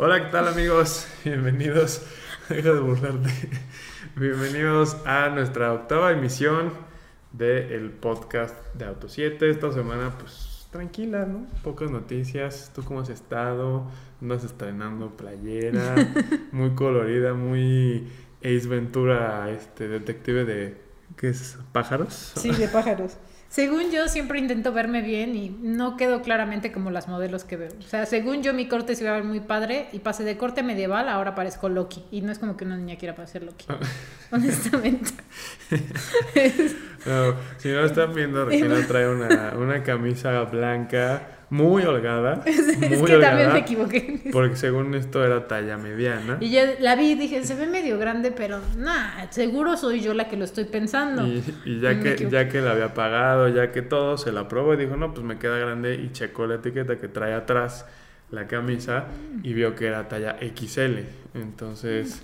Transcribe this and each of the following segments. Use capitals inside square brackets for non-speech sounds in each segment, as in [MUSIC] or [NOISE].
Hola, ¿qué tal amigos? Bienvenidos. [LAUGHS] Deja de burlarte. Bienvenidos a nuestra octava emisión del podcast de Auto 7. Esta semana, pues tranquila, ¿no? Pocas noticias. ¿Tú cómo has estado? Andas estrenando playera. [LAUGHS] Muy colorida, muy Ace Ventura, este detective de. ¿Qué es? ¿Pájaros? Sí, de pájaros. Según yo, siempre intento verme bien y no quedo claramente como las modelos que veo. O sea, según yo, mi corte se iba a ver muy padre y pasé de corte medieval, ahora parezco Loki. Y no es como que una niña quiera parecer Loki. [LAUGHS] honestamente. [LAUGHS] no, si no están viendo, Regina trae una, una camisa blanca muy holgada. [LAUGHS] es, que también me equivoqué. Porque según esto era talla mediana. Y yo la vi y dije, se ve medio grande, pero nada, seguro soy yo la que lo estoy pensando. Y, ya, que, ya que la había pagado, ya que todo, se la probó y dijo, no, pues me queda grande y checó la etiqueta que trae atrás la camisa y vio que era talla XL. Entonces,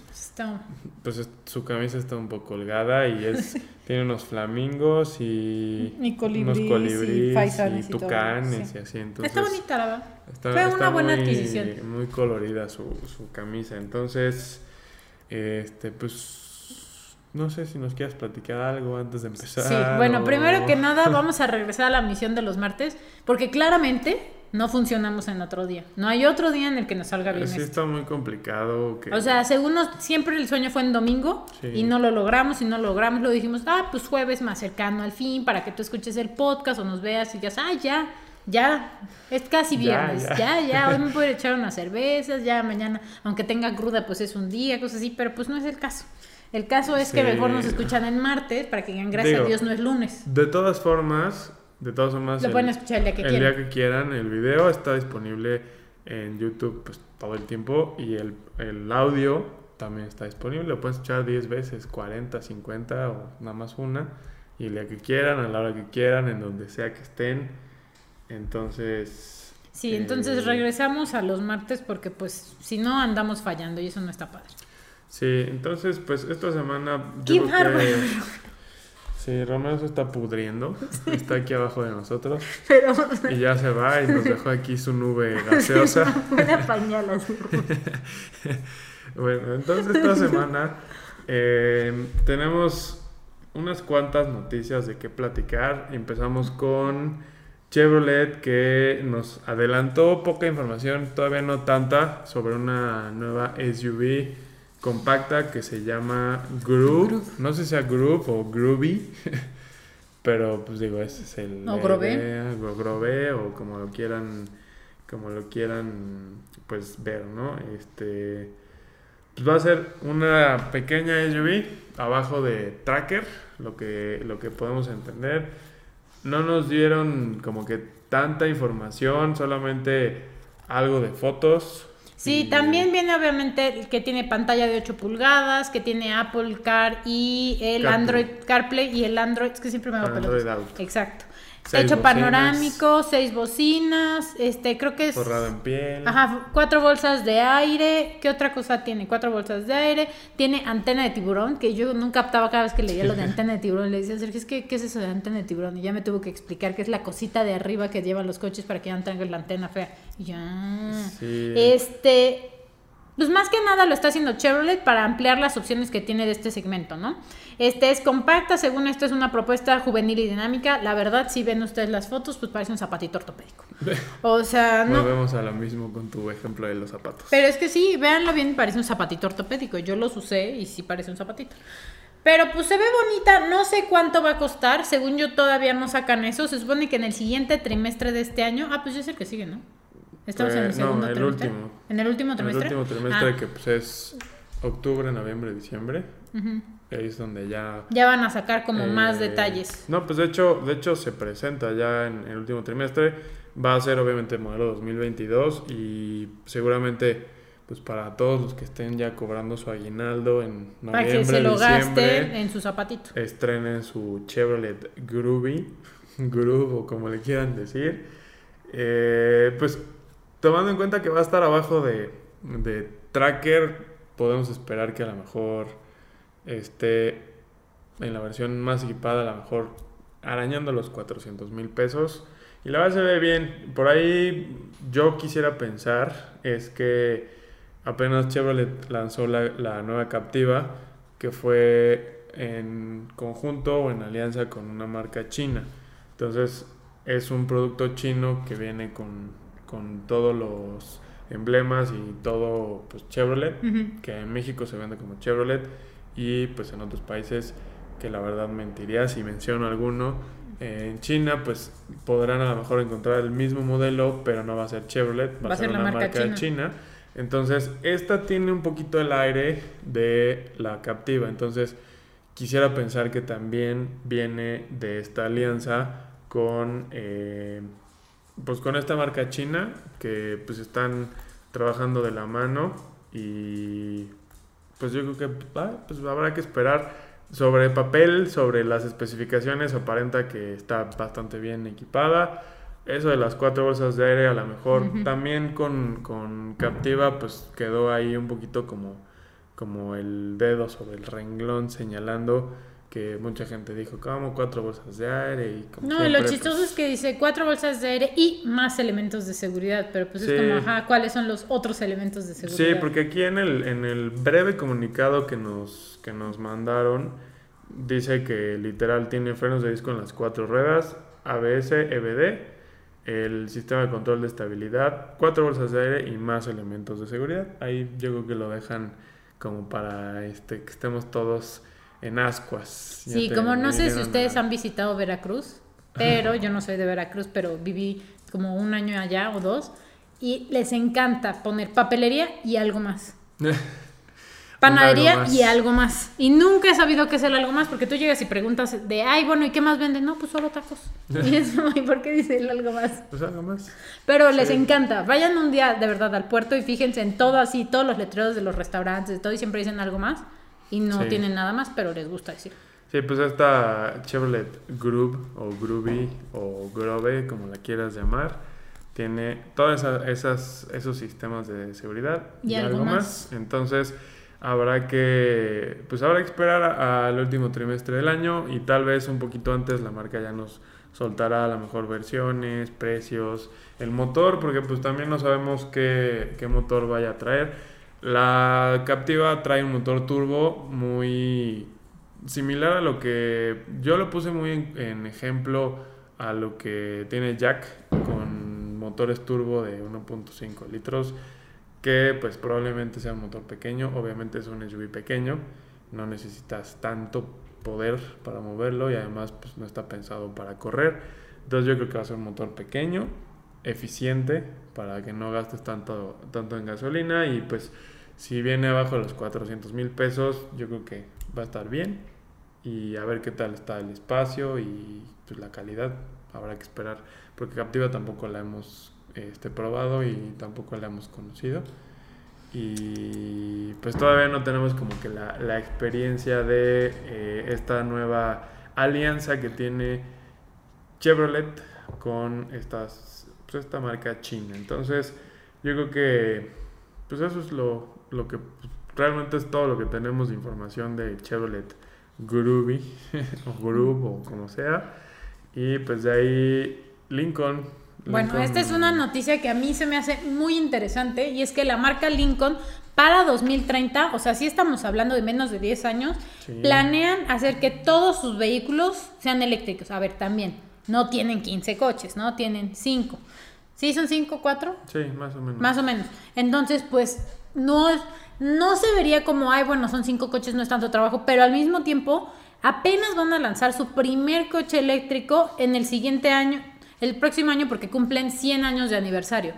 pues su camisa está un poco holgada y es [LAUGHS] tiene unos flamingos y, unos colibríes y, tucanes y, así. Entonces, está bonita la verdad. Fue una buena adquisición. Muy colorida su, su camisa. Entonces, este, pues no sé si nos quieras platicar algo antes de empezar. Sí, bueno, primero que nada vamos a regresar a la misión de los martes, porque claramente no funcionamos en otro día. No hay otro día en el que nos salga bien. Sí, está muy complicado. O sea, según nos, siempre el sueño fue en domingo y no lo logramos y no lo logramos. Lo dijimos, ah, pues jueves más cercano al fin para que tú escuches el podcast o nos veas y digas, ah, ya, ya, es casi viernes, ya, ya, hoy me [LAUGHS] puedo echar unas cervezas, ya mañana, aunque tenga cruda, pues es un día, cosas así, pero pues no es el caso. El caso es que mejor nos escuchan en martes para que digan gracias a Dios no es lunes. De todas formas, de todas formas, lo pueden escuchar el día que el quieran. día que quieran. El video está disponible en YouTube pues, todo el tiempo y el, el audio también está disponible. Lo pueden escuchar 10 veces, 40, 50 o nada más una. Y el día que quieran, a la hora que quieran, en donde sea que estén. Entonces... Sí, entonces eh, regresamos a los martes porque pues si no andamos fallando y eso no está padre. Sí, entonces pues esta semana... Yo creo que, Sí, Romeo se está pudriendo. Está aquí abajo de nosotros. [LAUGHS] Pero... Y ya se va y nos dejó aquí su nube [LAUGHS] gaseosa. Una pañala. [LAUGHS] bueno, entonces esta semana eh, tenemos unas cuantas noticias de qué platicar. Empezamos con Chevrolet que nos adelantó poca información, todavía no tanta, sobre una nueva SUV compacta que se llama Groove. No sé si sea Groove o Groovy, [LAUGHS] pero pues digo, ese es el... O Grove. o como lo quieran, como lo quieran pues ver, ¿no? Este... Pues va a ser una pequeña SUV abajo de Tracker, lo que, lo que podemos entender. No nos dieron como que tanta información, solamente algo de fotos, Sí, también viene obviamente que tiene pantalla de 8 pulgadas, que tiene Apple Car y el Android CarPlay y el Android, es que siempre me hago Android Exacto. Techo panorámico, seis bocinas, este, creo que es... Forrado en piel. Ajá, cuatro bolsas de aire. ¿Qué otra cosa tiene? Cuatro bolsas de aire. Tiene antena de tiburón, que yo nunca captaba cada vez que leía lo de antena de tiburón. Le decía, Sergio, ¿qué, ¿qué es eso de antena de tiburón? Y ya me tuvo que explicar que es la cosita de arriba que llevan los coches para que ya no tengan la antena fea. Y ya... Sí. Este... Pues más que nada lo está haciendo Chevrolet para ampliar las opciones que tiene de este segmento, ¿no? Este es compacta, según esto es una propuesta juvenil y dinámica. La verdad, si ven ustedes las fotos, pues parece un zapatito ortopédico. [LAUGHS] O sea, no. Volvemos a lo mismo con tu ejemplo de los zapatos. Pero es que sí, véanlo bien, parece un zapatito ortopédico. Yo los usé y sí parece un zapatito. Pero pues se ve bonita, no sé cuánto va a costar, según yo todavía no sacan eso, se supone que en el siguiente trimestre de este año, ah, pues yo sé que sigue, ¿no? Estamos en el eh, segundo el trimestre. Último. ¿En el último trimestre? el último trimestre ah. que pues es octubre, noviembre, diciembre. Ahí es donde ya... Ya van a sacar como más eh, detalles. No, pues de hecho, de hecho se presenta ya en el último trimestre. Va a ser obviamente el modelo 2022 y seguramente pues para todos los que estén ya cobrando su aguinaldo en noviembre, para que se lo gaste en su zapatito. Estrenen su Chevrolet Groovy, [LAUGHS] Groove o como le quieran decir. Eh, pues tomando en cuenta que va a estar abajo de, de Tracker, podemos esperar que a lo mejor esté en la versión más equipada, a lo mejor arañando los 400 mil pesos. Y la verdad se ve bien. Por ahí yo quisiera pensar es que apenas Chevrolet lanzó la, la nueva Captiva, que fue en conjunto o en alianza con una marca china. Entonces es un producto chino que viene con, con todos los emblemas y todo pues Chevrolet, que en México se vende como Chevrolet y pues en otros países que la verdad mentiría si menciono alguno. Eh, en China pues podrán a lo mejor encontrar el mismo modelo, pero no va a ser Chevrolet, va, a ser, la una marca marca, china. china. Entonces, esta tiene un poquito el aire de la Captiva. Entonces, quisiera pensar que también viene de esta alianza con eh, pues con esta marca china que pues están trabajando de la mano y pues yo creo que ah, pues habrá que esperar sobre papel, sobre las especificaciones aparenta que está bastante bien equipada. Eso de las cuatro bolsas de aire a lo mejor también con, con Captiva pues quedó ahí un poquito como, como el dedo sobre el renglón señalando que mucha gente dijo, como cuatro bolsas de aire y como No, lo chistoso pues, es que dice cuatro bolsas de aire y más elementos de seguridad, pero pues Sí. es como, ajá, ¿cuáles son los otros elementos de seguridad? Sí, porque aquí en el, en el breve comunicado que nos, que nos mandaron, dice que literal tiene frenos de disco en las cuatro ruedas, ABS, EBD, el sistema de control de estabilidad, cuatro bolsas de aire y más elementos de seguridad. Ahí yo creo que lo dejan como para este que estemos todos en ascuas. Sí, te como no sé si ustedes a- han visitado Veracruz, pero yo no soy de Veracruz, pero viví como un año allá o dos y les encanta poner papelería y algo más. [LAUGHS] Panadería algo más. y algo más. Y nunca he sabido qué es el algo más porque tú llegas y preguntas de, ay, bueno, ¿y qué más venden? No, pues solo tacos. [LAUGHS] Y eso, ¿y por qué dice el algo más? Pues algo más. Pero les Sí. encanta. Vayan un día de verdad al puerto y fíjense en todo así, todos los letreros de los restaurantes, todo, y siempre dicen algo más. Y no Sí. tienen nada más, pero les gusta decir. Sí, pues esta Chevrolet Groove o Groovy o Grove, como la quieras llamar, tiene todos esas, esos sistemas de seguridad Y algo más. Entonces habrá que, pues habrá que esperar al último trimestre del año y tal vez un poquito antes la marca ya nos soltará a lo mejor versiones, precios, el motor, porque pues también no sabemos qué, qué motor vaya a traer. La Captiva trae un motor turbo muy similar a lo que yo lo puse muy en, ejemplo a lo que tiene Jack con motores turbo de 1.5 litros que pues probablemente sea un motor pequeño. Obviamente es un SUV pequeño. No necesitas tanto poder para moverlo y además pues no está pensado para correr. Entonces yo creo que va a ser un motor pequeño eficiente para que no gastes tanto tanto en gasolina y pues si viene abajo de los 400 mil pesos yo creo que va a estar bien. Y a ver qué tal está el espacio y pues la calidad. Habrá que esperar porque Captiva tampoco la hemos este, probado y tampoco la hemos conocido. Y pues todavía no tenemos como que la, la experiencia de eh, esta nueva alianza que tiene Chevrolet con estas pues, esta marca china. Entonces yo creo que pues eso es lo, lo que pues, realmente es todo lo que tenemos de información de Chevrolet Groovy [LAUGHS] o Groove o como sea. Y pues de ahí Lincoln. Bueno, Lincoln- esta es una noticia que a mí se me hace muy interesante y es que la marca Lincoln para 2030, o sea, sí estamos hablando de menos de 10 años, Sí. planean hacer que todos sus vehículos sean eléctricos. A ver, también, no tienen 15 coches, ¿no? Tienen 5. ¿Sí son 5, 4? Sí, más o menos. Más o menos. Entonces, pues, no, no se vería como, ay, bueno, son cinco coches, no es tanto trabajo, pero al mismo tiempo, apenas van a lanzar su primer coche eléctrico en el siguiente año, el próximo año, porque cumplen 100 años de aniversario.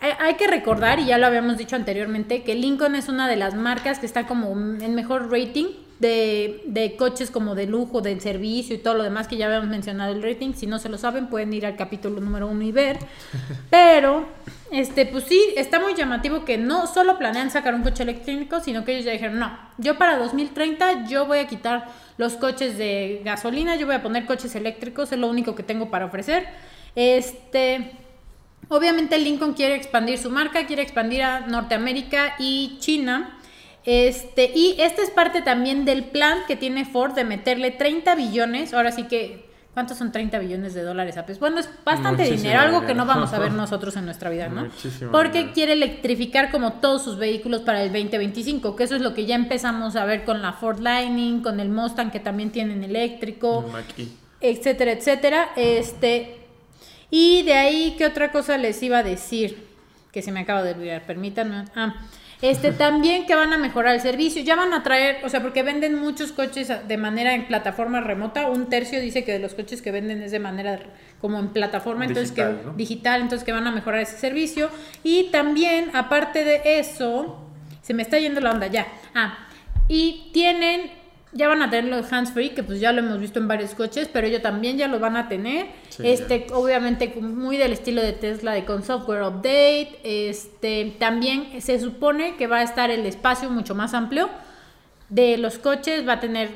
Hay que recordar, y ya lo habíamos dicho anteriormente, que Lincoln es una de las marcas que está como en mejor rating de, de coches como de lujo, de servicio y todo lo demás que ya habíamos mencionado el rating. Si no se lo saben, pueden ir al capítulo número uno y ver. [LAUGHS] Pero, este, pues sí, está muy llamativo que no solo planean sacar un coche eléctrico, sino que ellos ya dijeron, no, yo para 2030 yo voy a quitar los coches de gasolina, yo voy a poner coches eléctricos, es lo único que tengo para ofrecer. Este, obviamente Lincoln quiere expandir su marca, quiere expandir a Norteamérica y China. Este, y esta es parte también del plan que tiene Ford de meterle 30 billones, ahora sí que ¿Cuántos son 30 billones de dólares a? Bueno, es bastante Muchísimo dinero, algo que no vamos a ver [LAUGHS] nosotros en nuestra vida, ¿no? Muchísimo Porque dinero. quiere electrificar como todos sus vehículos para el 2025, que eso es lo que ya empezamos a ver con la Ford Lightning, con el Mustang que también tienen eléctrico etcétera, etcétera. Este, y de ahí, ¿qué otra cosa les iba a decir? Que se me acaba de olvidar, permítanme. Ah, este, también que van a mejorar el servicio, ya van a traer, o sea, porque venden muchos coches de manera en plataforma remota, un tercio dice que de los coches que venden es de manera como en plataforma, entonces que ¿no? digital, entonces que van a mejorar ese servicio. Y también, aparte de eso, se me está yendo la onda ya. Ah, y tienen, ya van a tener los hands free, que pues ya lo hemos visto en varios coches, pero ellos también ya lo van a tener. Sí, este, obviamente muy del estilo de Tesla, de con software update. Este, también se supone que va a estar el espacio mucho más amplio de los coches, va a tener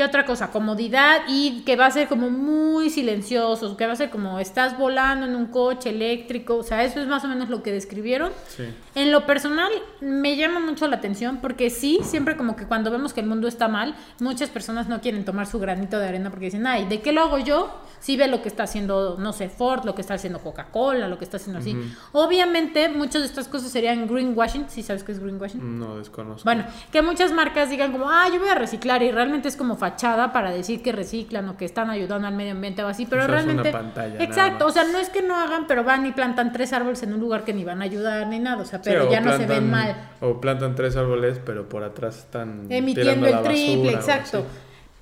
¿Qué otra cosa? Comodidad y que va a ser como muy silencioso, que va a ser como estás volando en un coche eléctrico, o sea, eso es más o menos lo que describieron. Sí. En lo personal me llama mucho la atención porque sí, siempre como que cuando vemos que el mundo está mal, muchas personas no quieren tomar su granito de arena porque dicen, ay, ¿de qué lo hago yo? Si ve lo que está haciendo, no sé, Ford, lo que está haciendo Coca-Cola, lo que está haciendo así. Obviamente muchas de estas cosas serían greenwashing, si sabes qué es greenwashing. No desconozco. Bueno, que muchas marcas digan como, ah, yo voy a reciclar y realmente es como fachada para decir que reciclan o que están ayudando al medio ambiente o así, pero O sea, es una realmente... pantalla, Exacto, o sea, no es que no hagan, pero van y plantan tres árboles en un lugar que ni van a ayudar ni nada, o sea, pero ya no se ven mal. O plantan tres árboles, pero por atrás están Emitiendo el triple, basura exacto.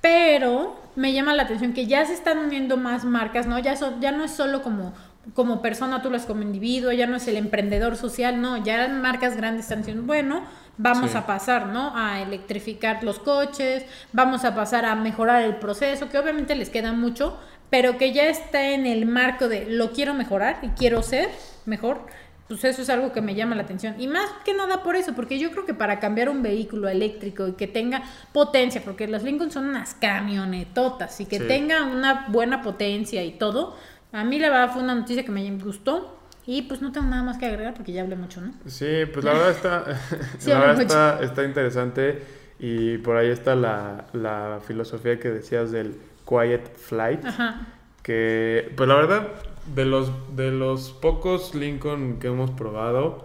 Pero me llama la atención que ya se están uniendo más marcas, ¿no? Ya, son, ya no es solo como, como persona, tú las como individuo, ya no es el emprendedor social, no, ya las marcas grandes están diciendo, bueno, vamos Sí. a pasar, ¿no? A electrificar los coches, vamos a pasar a mejorar el proceso, que obviamente les queda mucho, pero que ya está en el marco de lo quiero mejorar y quiero ser mejor. Pues eso es algo que me llama la atención. Y más que nada por eso, porque yo creo que para cambiar un vehículo eléctrico y que tenga potencia, porque los Lincoln son unas camionetotas y que Sí. tenga una buena potencia y todo, a mí la verdad fue una noticia que me gustó. Y pues no tengo nada más que agregar porque ya hablé mucho, ¿no? Sí, pues la verdad está, [LAUGHS] Sí, [LAUGHS] la verdad está, está interesante y por ahí está la, la filosofía que decías del quiet flight, Ajá. que pues la verdad de los de los pocos Lincoln que hemos probado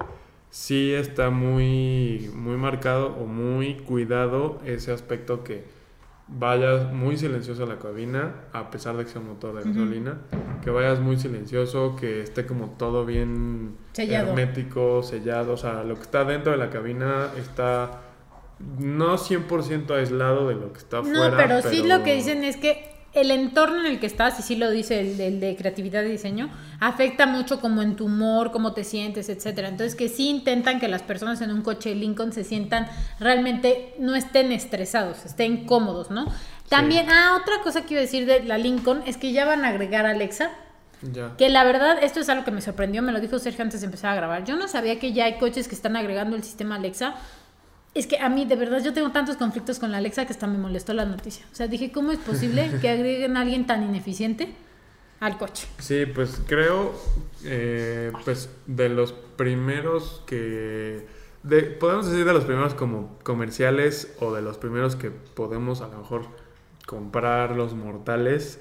sí está muy muy marcado o muy cuidado ese aspecto que vayas muy silencioso a la cabina a pesar de que sea un motor de gasolina que vayas muy silencioso que esté como todo bien Sellado. hermético sellado o sea lo que está dentro de la cabina está no 100% aislado de lo que está afuera No, pero, sí lo que dicen es que el entorno en el que estás, y sí lo dice el, el de creatividad y diseño, afecta mucho como en tu humor, cómo te sientes, etcétera. Entonces que sí intentan que las personas en un coche Lincoln se sientan realmente, no estén estresados, estén cómodos, ¿no? También, ah, otra cosa que iba a decir de la Lincoln es que ya van a agregar Alexa. ya Que la verdad, esto es algo que me sorprendió, me lo dijo Sergio antes de empezar a grabar. Yo no sabía que ya hay coches que están agregando el sistema Alexa. Es que a mí, de verdad, yo tengo tantos conflictos con la Alexa que hasta me molestó la noticia. O sea, dije, ¿cómo es posible [LAUGHS] que agreguen a alguien tan ineficiente al coche? Sí, pues creo, eh, pues de los primeros que, de, podemos decir de los primeros como comerciales o de los primeros que podemos a lo mejor comprar los mortales,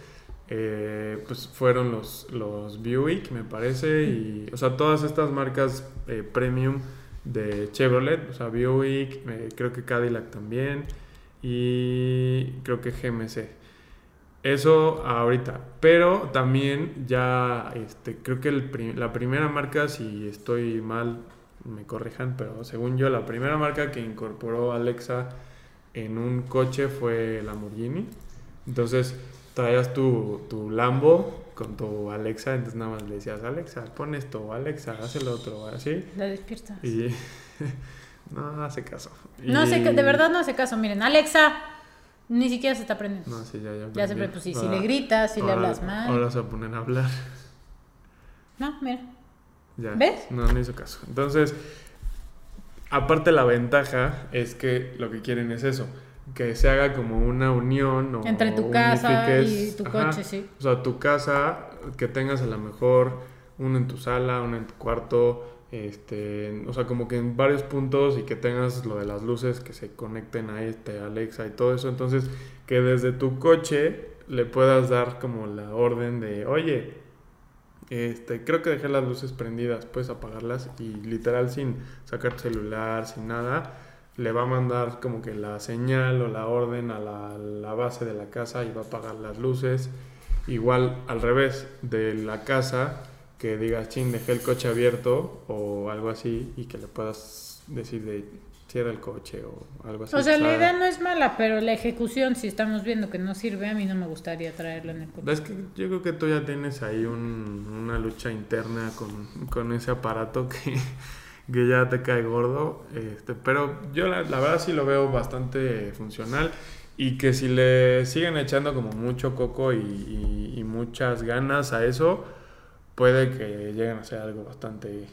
eh, pues fueron los, los Buick, me parece, y, o sea, todas estas marcas eh, premium de Chevrolet, o sea, Buick, eh, creo que Cadillac también, y creo que GMC. Eso ahorita. Pero también ya, este, creo que el la primera marca, si estoy mal, me corrijan, pero según yo, la primera marca que incorporó Alexa en un coche fue Lamborghini. Entonces, traías tu, tu Lambo con tu Alexa, entonces nada más le decías, Alexa, pon esto, Alexa, haz el otro, así. La despiertas. Y [LAUGHS] no hace caso. No Y- sé, de verdad no hace caso. Miren, Alexa ni siquiera se está aprendiendo. No, sí, ya, ya. ya se aprendí. pues, si, si le gritas, si le hablas mal. Ahora se va a hablar. No, mira. Ya. ¿Ves? No, no hizo caso. Entonces, aparte la ventaja es que lo que quieren es eso, que se haga como una unión o Entre tu casa y tu ajá. coche, sí. O sea, tu casa, que tengas a lo mejor uno en tu sala, uno en tu cuarto, este, o sea, como que en varios puntos y que tengas lo de las luces que se conecten a este Alexa y todo eso. Entonces, que desde tu coche le puedas dar como la orden de, oye, este, creo que dejé las luces prendidas, puedes apagarlas y literal sin sacar tu celular, sin nada, le va a mandar como que la señal o la orden a la, la base de la casa y va a apagar las luces. Igual al revés de la casa, que digas, ching, dejé el coche abierto o algo así y que le puedas decir de cierra el coche o algo así. O sea, la idea no es mala, pero la ejecución, si estamos viendo que no sirve, a mí no me gustaría traerlo en el coche. Es que yo creo que tú ya tienes ahí un, una lucha interna con, con ese aparato que, [LAUGHS] que, ya te cae gordo. Este, pero yo la, verdad sí lo veo bastante funcional y que si le siguen echando como mucho coco y muchas ganas a eso, puede que lleguen a ser algo bastante,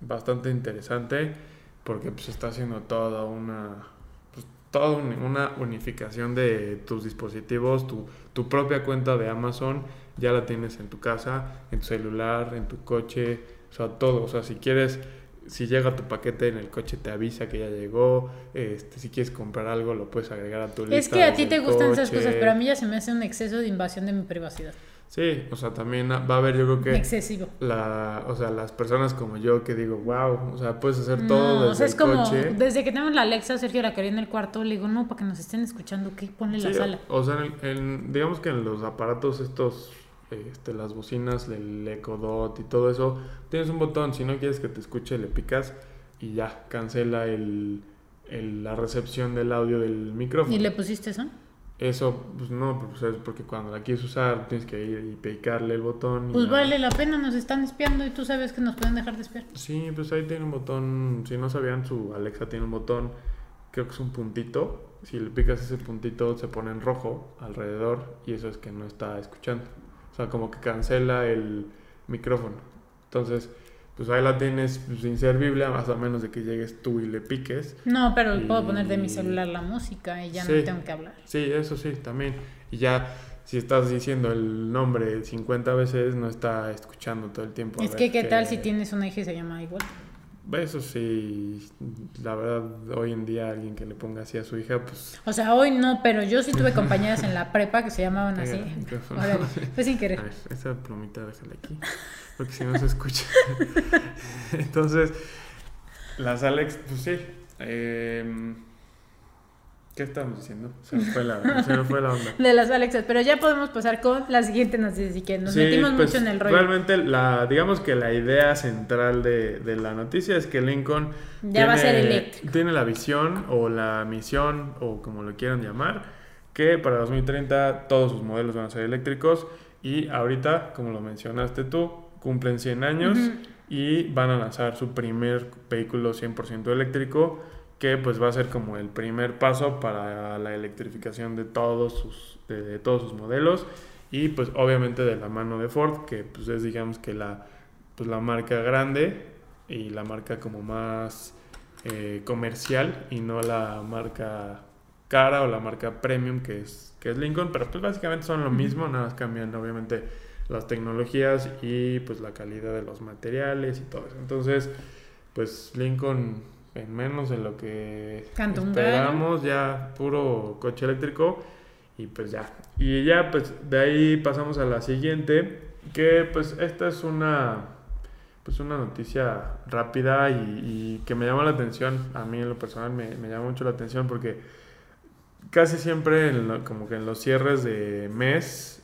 bastante interesante porque pues está haciendo toda una pues, toda una unificación de tus dispositivos, tu, tu propia cuenta de Amazon ya la tienes en tu casa, en tu celular, en tu coche, o sea, todo, o sea, si quieres si llega tu paquete en el coche te avisa que ya llegó, este, si quieres comprar algo lo puedes agregar a tu lista. Es que a ti te gustan esas cosas, pero a mí ya se me hace un exceso de invasión de mi privacidad. Sí, o sea, también va a haber yo creo que... Excesivo. La, o sea, las personas como yo que digo, wow, o sea, puedes hacer todo desde o sea, es el como, coche. desde que tenemos la Alexa, Sergio la quería en el cuarto, le digo, no, para que nos estén escuchando, ¿qué? Ponle Sí, la sala. O sea, en, en- digamos que en los aparatos estos, este, las bocinas, el Echo Dot y todo eso, tienes un botón, si no quieres que te escuche, le picas y ya, cancela el, el- la recepción del audio del micrófono. ¿Y le pusiste eso? Eso, pues no, pues es porque cuando la quieres usar tienes que ir y picarle el botón. y Pues vale la pena, nos están espiando y tú sabes que nos pueden dejar de espiar. Sí, pues ahí tiene un botón. Si no sabían, su Alexa tiene un botón. Creo que es un puntito. Si le picas ese puntito, se pone en rojo alrededor. Y eso es que no está escuchando. O sea, como que cancela el micrófono. Entonces, pues ahí la tienes pues, inservible, más o menos de que llegues tú y le piques. No, pero puedo poner de mi Y- celular la música y ya Sí. no tengo que hablar. Sí, eso sí, también. Y ya, si estás diciendo el nombre 50 veces, no está escuchando todo el tiempo. Es que, ¿qué tal si tienes una hija y se llama igual? Eso sí, la verdad, hoy en día alguien que le ponga así a su hija, pues... O sea, hoy no, pero yo sí tuve [LAUGHS] compañeras en la prepa que se llamaban así. Órale, fue sin A querer. ver, esa plumita déjala aquí, porque si no se escucha. [LAUGHS] Entonces, las Alex, pues sí. eh, ¿Qué estamos diciendo? Se me fue la, [LAUGHS] se me fue la onda. De las Alexas, pero ya podemos pasar con la siguiente noticia, así que nos Sí, metimos pues, mucho en el rollo. Realmente, la, digamos que la idea central de, de la noticia es que Lincoln Ya va a ser eléctrico. tiene la visión o la misión o como lo quieran llamar, que para 2030 todos sus modelos van a ser eléctricos y ahorita, como lo mencionaste tú, cumplen 100 años y van a lanzar su primer vehículo 100% eléctrico que pues va a ser como el primer paso para la electrificación de todos sus, de, de todos sus modelos. Y pues obviamente de la mano de Ford que pues es digamos que la, pues, la marca grande y la marca como más eh, comercial y no la marca cara o la marca premium que es, que es Lincoln, pero pues básicamente son lo mismo, nada más cambian obviamente las tecnologías y pues la calidad de los materiales y todo eso. Entonces, pues Lincoln en menos de lo que esperamos, ya puro coche eléctrico y pues ya. Y ya pues de ahí pasamos a la siguiente, que pues esta es una pues una noticia rápida y, y que me llama la atención, a mí en lo personal me, me llama mucho la atención porque casi siempre en lo- como que en los cierres de mes,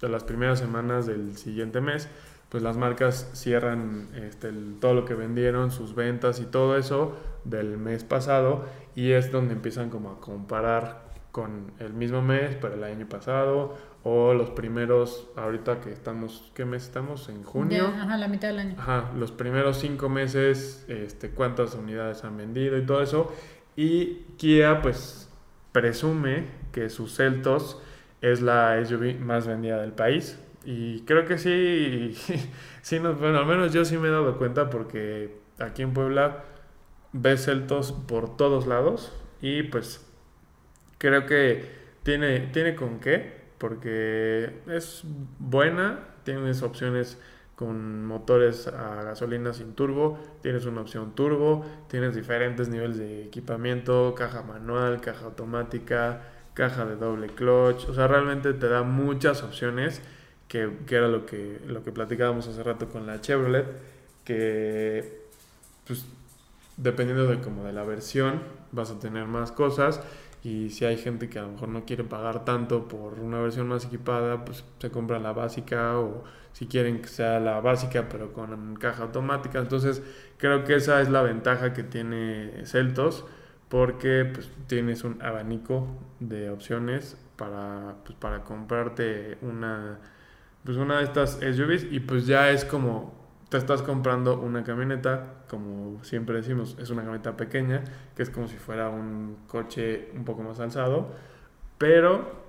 de las primeras semanas del siguiente mes, pues las marcas cierran este, el- todo lo que vendieron, sus ventas y todo eso del mes pasado y es donde empiezan como a comparar con el mismo mes para el año pasado o los primeros, ahorita que estamos, ¿qué mes estamos? En junio. Ya, ajá, la mitad del año. Ajá, los primeros cinco meses, este, cuántas unidades han vendido y todo eso. Y Kia, pues, presume que sus Celtos es la SUV más vendida del país. Y creo que sí, [LAUGHS] sí nos, bueno, al menos yo sí me he dado cuenta porque aquí en Puebla ves Celtos por todos lados y pues creo que tiene, tiene con qué, porque es buena, tienes opciones con motores a gasolina sin turbo, tienes una opción turbo, tienes diferentes niveles de equipamiento, caja manual, caja automática, caja de doble clutch, o sea, realmente te da muchas opciones, que, que era lo que, lo que platicábamos hace rato con la Chevrolet, que pues dependiendo de como de la versión vas a tener más cosas y si hay gente que a lo mejor no quiere pagar tanto por una versión más equipada, pues se compra la básica o si quieren que sea la básica pero con caja automática. Entonces creo que esa es la ventaja que tiene Celtos porque pues tienes un abanico de opciones para, pues, para comprarte una, pues, una de estas SUVs y pues ya es como te estás comprando una camioneta, como siempre decimos, es una camioneta pequeña, que es como si fuera un coche un poco más alzado, pero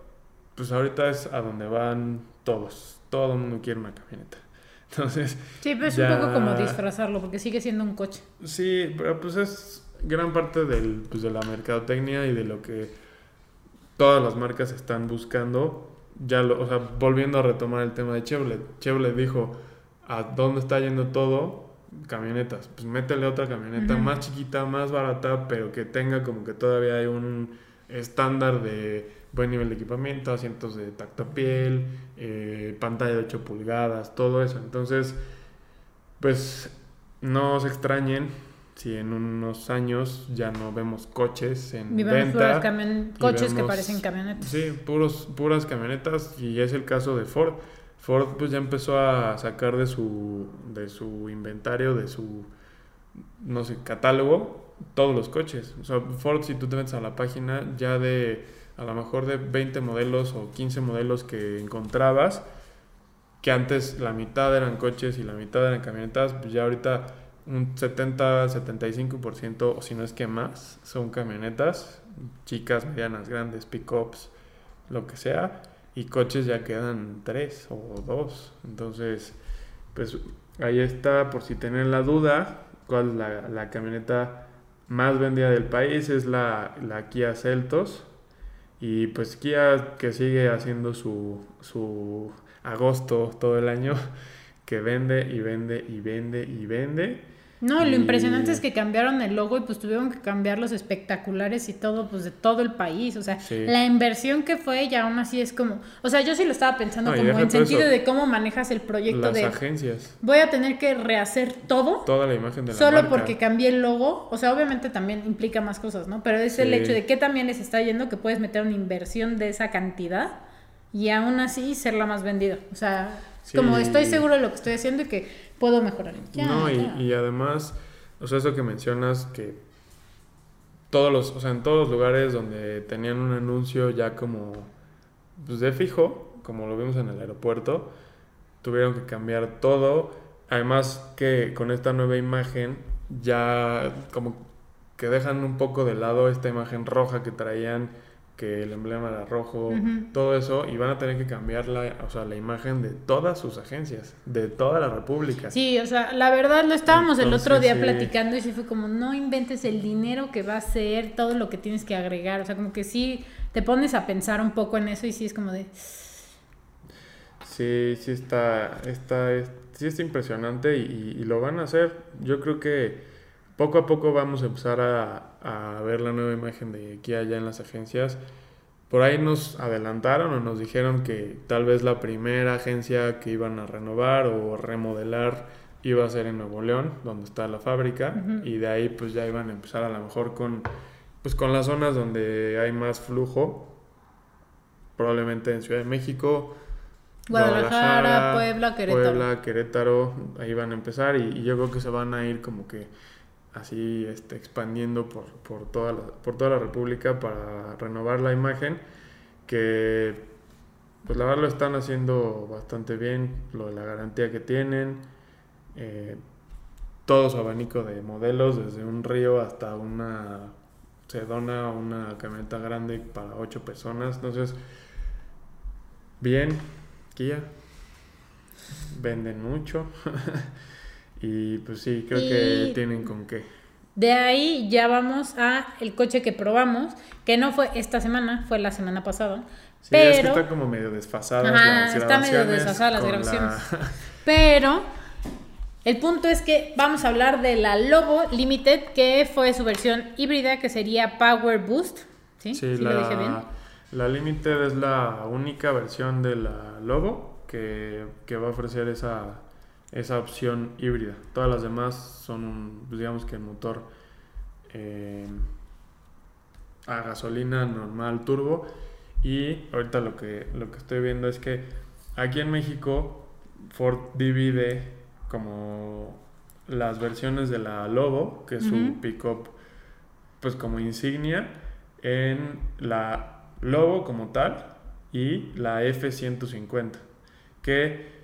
pues ahorita es a donde van todos, todo el mundo quiere una camioneta. [LAUGHS] Entonces, sí, pero es un poco como disfrazarlo, porque sigue siendo un coche. Sí, pero pues es gran parte del, pues, de la mercadotecnia y de lo que todas las marcas están buscando. Ya lo, o sea, volviendo a retomar el tema de Chevrolet. Chevrolet dijo, a dónde está yendo todo, camionetas. Pues métele otra camioneta más chiquita, más barata, pero que tenga como que todavía hay un estándar de buen nivel de equipamiento, asientos de tacto piel, eh, pantalla de 8 pulgadas, todo eso. Entonces, pues no se extrañen si en unos años ya no vemos coches en venta. coches que parecen camionetas. Sí, puros, puras camionetas y es el caso de Ford. Ford pues ya empezó a sacar de su, de su inventario, de su, no sé, catálogo, todos los coches. O sea, Ford si tú te metes a la página ya de, a lo mejor de 20 modelos o 15 modelos que encontrabas, que antes la mitad eran coches y la mitad eran camionetas, pues ya ahorita un 70, 75% o si no es que más son camionetas, chicas, medianas, grandes, pickups, lo que sea y coches ya quedan tres o dos. Entonces, pues ahí está, por si tienen la duda, cuál la, la camioneta más vendida del país es la, la, Kia Celtos. Y pues Kia que sigue haciendo su, su agosto todo el año, [LAUGHS] que vende y vende y vende y vende. No, lo impresionante es que cambiaron el logo y pues tuvieron que cambiar los espectaculares y todo, pues de todo el país. O sea, la inversión que fue y aún así es como, o sea, yo sí lo estaba pensando como en sentido de cómo manejas el proyecto las de agencias. Voy a tener que rehacer todo. Toda la imagen de la Solo porque cambié el logo. O sea, obviamente también implica más cosas, ¿no? Pero es el hecho de que también les está yendo que puedes meter una inversión de esa cantidad y aún así ser la más vendida. O sea, como estoy seguro de lo que estoy haciendo y que puedo mejorar. no, y, además, o sea, eso que mencionas que todos los, o sea, en todos los lugares donde tenían un anuncio ya como pues de fijo, como lo vimos en el aeropuerto, tuvieron que cambiar todo. Además que con esta nueva imagen ya como que dejan un poco de lado esta imagen roja que traían que el emblema era rojo, todo eso, y van a tener que cambiar la, o sea, la imagen de todas sus agencias, de toda la República. Sí, o sea, la verdad lo estábamos el otro día platicando y sí fue como, no inventes el dinero que va a ser, todo lo que tienes que agregar, o sea, como que sí te pones a pensar un poco en eso y sí es como de... Sí, sí está, está, sí está impresionante y, y lo van a hacer. Yo creo que poco a poco vamos a empezar a, a ver la nueva imagen de Kia ya en las agencias. Por ahí nos adelantaron o nos dijeron que tal vez la primera agencia que iban a renovar o remodelar iba a ser en Nuevo León, donde está la fábrica, y de ahí pues ya iban a empezar a lo mejor con, pues con las zonas donde hay más flujo, probablemente en Ciudad de México, Guadalajara, Puebla, Querétaro. Puebla, Querétaro, ahí van a empezar y, y yo creo que se van a ir como que así este, expandiendo por, por, toda la, por toda la República para renovar la imagen, que pues la verdad lo están haciendo bastante bien, lo de la garantía que tienen, eh, todo su abanico de modelos, desde un río hasta una sedona, una camioneta grande para ocho personas, entonces, bien, Kia, venden mucho. [LAUGHS] Y pues sí, creo que tienen con qué. De ahí ya vamos a el coche que probamos, que no fue esta semana, fue la semana pasada. Sí, pero... es que está como medio desfasada. Ajá, está medio desfasada las grabaciones. Pero el punto es que vamos a hablar de la Lobo Limited, que fue su versión híbrida, que sería Power Boost. Sí, sí, la, lo dije bien. La Limited es la única versión de la Lobo que, que va a ofrecer esa, esa opción híbrida. Todas las demás son, pues, digamos que el motor eh, a gasolina normal turbo. Y ahorita lo que, lo que estoy viendo es que aquí en México Ford divide como las versiones de la Lobo, que es su Ujú. pickup, pues como insignia, en la Lobo como tal y la F-150, que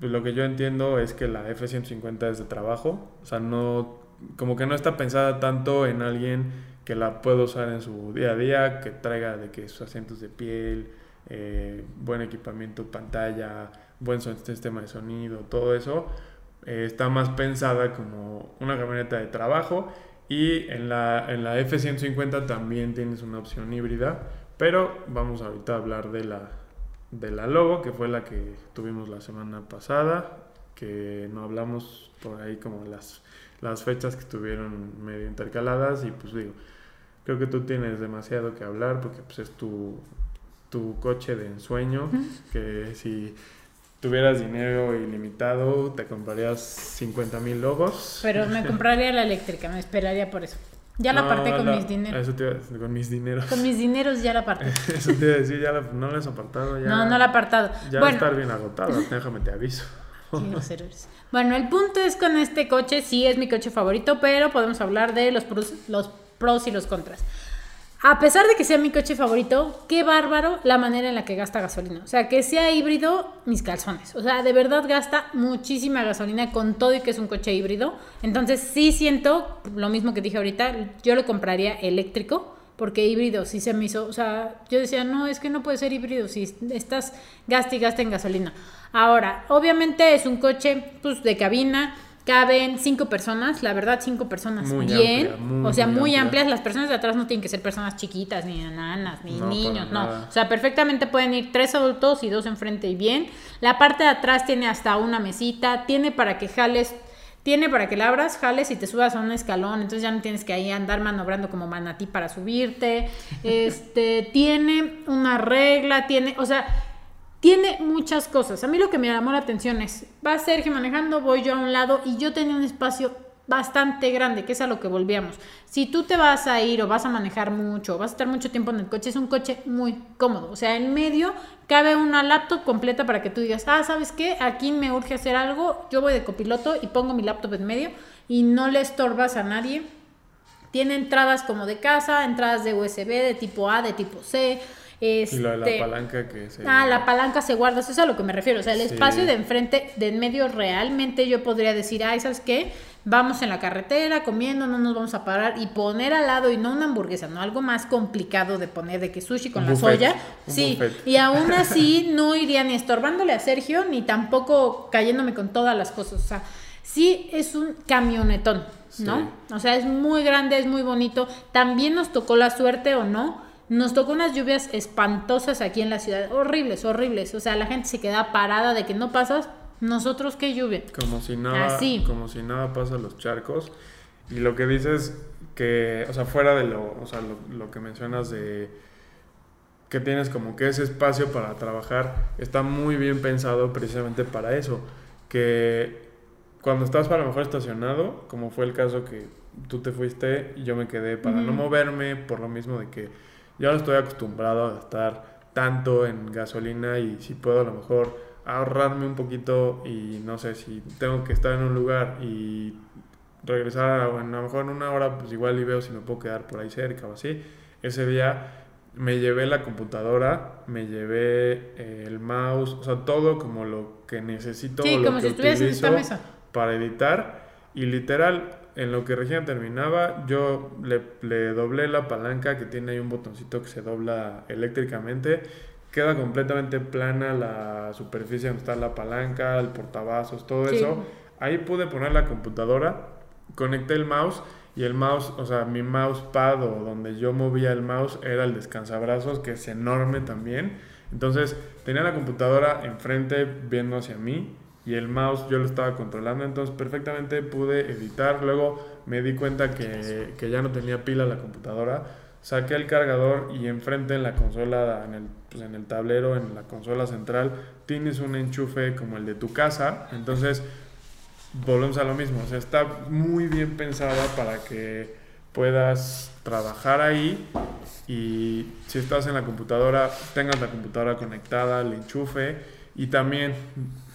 pues, lo que yo entiendo es que la F-150 es de trabajo, o sea, no, como que no está pensada tanto en alguien que la pueda usar en su día a día, que traiga de que sus asientos de piel, eh, buen equipamiento, pantalla, buen sistema de sonido, todo eso, eh, está más pensada como una camioneta de trabajo y en la, en la F-150 también tienes una opción híbrida, pero vamos ahorita a hablar de la, de la Lobo, que fue la que tuvimos la semana pasada, que no hablamos por ahí como las, las fechas que estuvieron medio intercaladas y pues digo, creo que tú tienes demasiado que hablar porque pues es tu, tu coche de ensueño, que si tuvieras dinero ilimitado te comprarías 50 mil logos. Pero me [LAUGHS] compraría la eléctrica, me esperaría por eso. Ya la No, aparté con la- mis dineros. Eso te iba a decir, con mis dineros. Con mis dineros ya la aparté. [LAUGHS] Eso te iba a decir, ya la- no la has apartado. Ya, No, no la he apartado. Ya va a bueno, estar bien agotada, [LAUGHS] déjame te aviso. Bueno, el punto es con este coche, sí es mi coche favorito, pero podemos hablar de los pros, los pros y los contras. A pesar de que sea mi coche favorito, qué bárbaro la manera en la que gasta gasolina. O sea, que sea híbrido, mis calzones. O sea, de verdad gasta muchísima gasolina con todo y que es un coche híbrido. Entonces sí siento lo mismo que dije ahorita, yo lo compraría eléctrico. Porque híbrido sí se me hizo, o sea, yo decía, no, es que no puede ser híbrido si estás gasta y gasta en gasolina. Ahora, obviamente es un coche pues de cabina, caben cinco personas, la verdad cinco personas Muy bien, amplia, muy, o sea, muy muy, amplia. amplias, las personas de atrás no tienen que ser personas chiquitas, ni enanas, ni No, niños, no, nada. o sea, perfectamente pueden ir tres adultos y dos enfrente y bien. La parte de atrás tiene hasta una mesita, tiene para que jales tiene para que la abras, jales y te subas a un escalón, entonces ya no tienes que ahí andar manobrando como manatí para subirte. [LAUGHS] Este, tiene una regla, tiene, o sea, tiene muchas cosas. A mí lo que me llamó la atención es, va Sergio manejando, voy yo a un lado y yo tenía un espacio bastante grande, que es a lo que volvíamos. Si tú te vas a ir o vas a manejar mucho, o vas a estar mucho tiempo en el coche, es un coche muy cómodo. O sea, en medio cabe una laptop completa para que tú digas, ah, ¿sabes qué? Aquí me urge hacer algo, yo voy de copiloto y pongo mi laptop en medio y no le estorbas a nadie. Tiene entradas como de casa, entradas de USB de tipo A, de tipo C. Y lo de este, la palanca que se... Ah, la palanca se guarda, eso es a lo que me refiero. O sea, el Sí. espacio de enfrente, de en medio, realmente yo podría decir, ay, ¿sabes qué? Vamos en la carretera comiendo, no nos vamos a parar y poner al lado, y no una hamburguesa, no algo más complicado de poner, de que sushi con Un la buffet, soya. Sí, buffet. y aún [LAUGHS] así no iría ni estorbándole a Sergio, ni tampoco cayéndome con todas las cosas. O sea, sí es un camionetón, ¿no? O sea, es muy grande, es muy bonito. También nos tocó la suerte o no. Nos tocó unas lluvias espantosas aquí en la ciudad, horribles, horribles. O sea, la gente se queda parada de que no pasas. Nosotros qué lluvia. Como si nada, Así. como si nada pasa los charcos. Y lo que dices que, o sea, fuera de lo, o sea, lo, lo que mencionas de que tienes como que ese espacio para trabajar, está muy bien pensado precisamente para eso. Que cuando estás para lo mejor estacionado, como fue el caso que tú te fuiste y yo me quedé para no moverme, por lo mismo de que ya no estoy acostumbrado a gastar tanto en gasolina y si puedo a lo mejor ahorrarme un poquito y no sé si tengo que estar en un lugar y regresar a, bueno, a lo mejor en una hora pues igual y veo si me puedo quedar por ahí cerca o así ese día me llevé la computadora me llevé eh, el mouse o sea todo como lo que necesito Sí, lo como que si estuvieras en esta mesa. para editar y literal en lo que Regina terminaba yo le, le doblé la palanca que tiene ahí un botoncito que se dobla eléctricamente queda completamente plana la superficie donde está la palanca el portavasos todo Sí. eso ahí pude poner la computadora conecté el mouse y el mouse, o sea, mi mousepad o donde yo movía el mouse era el descansabrazos, que es enorme también. Entonces tenía la computadora enfrente viendo hacia mí y el mouse yo lo estaba controlando, entonces perfectamente pude editar. Luego me di cuenta que, que ya no tenía pila la computadora. saqué el cargador y enfrente en la consola, en el, pues en el tablero, en la consola central, tienes un enchufe como el de tu casa. Entonces, volvemos a lo mismo. O sea, está muy bien pensada para que puedas trabajar ahí y si estás en la computadora, tengas la computadora conectada, el enchufe y también,